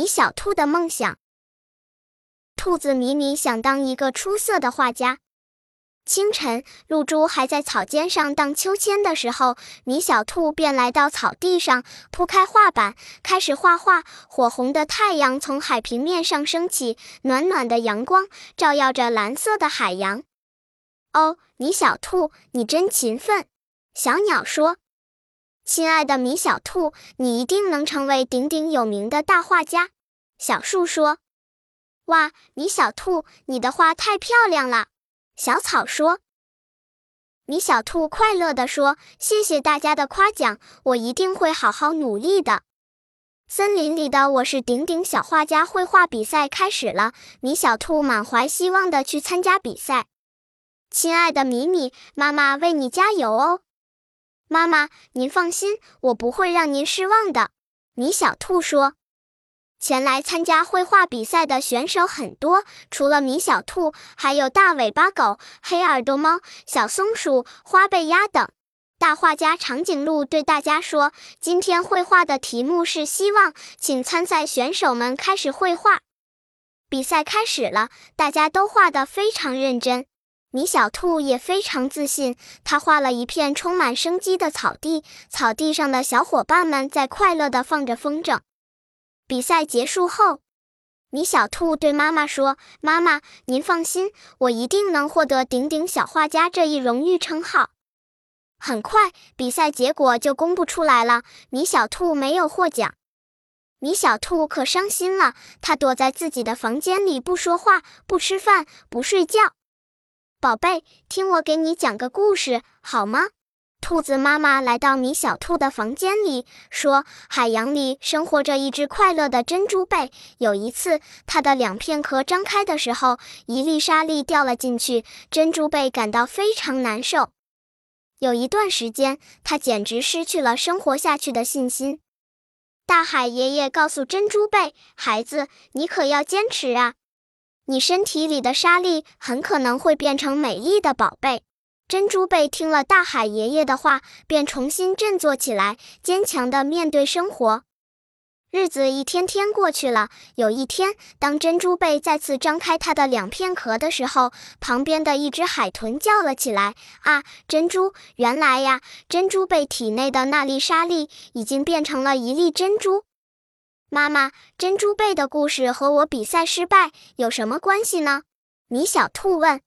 米小兔的梦想。兔子米米想当一个出色的画家。清晨，露珠还在草尖上荡秋千的时候，米小兔便来到草地上，铺开画板，开始画画。火红的太阳从海平面上升起，暖暖的阳光照耀着蓝色的海洋。哦，米小兔，你真勤奋。小鸟说：“亲爱的米小兔，你一定能成为鼎鼎有名的大画家。”小树说：“哇，米小兔，你的画太漂亮了。”小草说：“米小兔快乐地说，谢谢大家的夸奖，我一定会好好努力的。”森林里的我是顶顶小画家绘画比赛开始了，米小兔满怀希望地去参加比赛。亲爱的米米，妈妈为你加油哦！妈妈，您放心，我不会让您失望的。米小兔说。前来参加绘画比赛的选手很多，除了米小兔，还有大尾巴狗、黑耳朵猫、小松鼠、花背鸭等。大画家长颈鹿对大家说：“今天绘画的题目是希望，请参赛选手们开始绘画。”比赛开始了，大家都画得非常认真。米小兔也非常自信，他画了一片充满生机的草地，草地上的小伙伴们在快乐地放着风筝。比赛结束后，米小兔对妈妈说：“妈妈，您放心，我一定能获得顶顶小画家这一荣誉称号。”很快，比赛结果就公布出来了，米小兔没有获奖。米小兔可伤心了，他躲在自己的房间里，不说话，不吃饭，不睡觉。宝贝，听我给你讲个故事，好吗？兔子妈妈来到米小兔的房间里，说：“海洋里生活着一只快乐的珍珠贝。有一次，它的两片壳张开的时候，一粒沙粒掉了进去，珍珠贝感到非常难受。有一段时间，它简直失去了生活下去的信心。大海爷爷告诉珍珠贝：‘孩子，你可要坚持啊！你身体里的沙粒很可能会变成美丽的宝贝。’”珍珠贝听了大海爷爷的话，便重新振作起来，坚强地面对生活。日子一天天过去了。有一天，当珍珠贝再次张开它的两片壳的时候，旁边的一只海豚叫了起来：“啊，珍珠！原来呀，珍珠贝体内的那粒沙粒已经变成了一粒珍珠。”妈妈，珍珠贝的故事和我比赛失败有什么关系呢？米小兔问。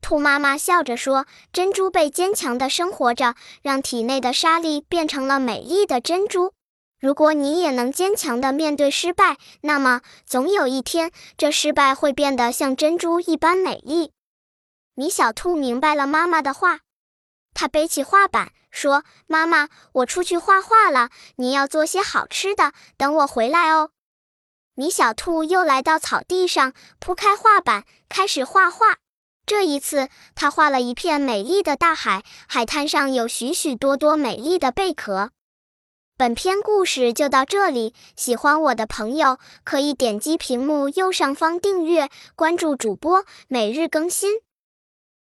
兔妈妈笑着说：“珍珠贝坚强地生活着，让体内的沙粒变成了美丽的珍珠。如果你也能坚强地面对失败，那么总有一天，这失败会变得像珍珠一般美丽。”米小兔明白了妈妈的话，他背起画板说：“妈妈，我出去画画了，你要做些好吃的，等我回来哦。”米小兔又来到草地上，铺开画板，开始画画。这一次，他画了一片美丽的大海，海滩上有许许多多美丽的贝壳。本篇故事就到这里，喜欢我的朋友可以点击屏幕右上方订阅，关注主播，每日更新。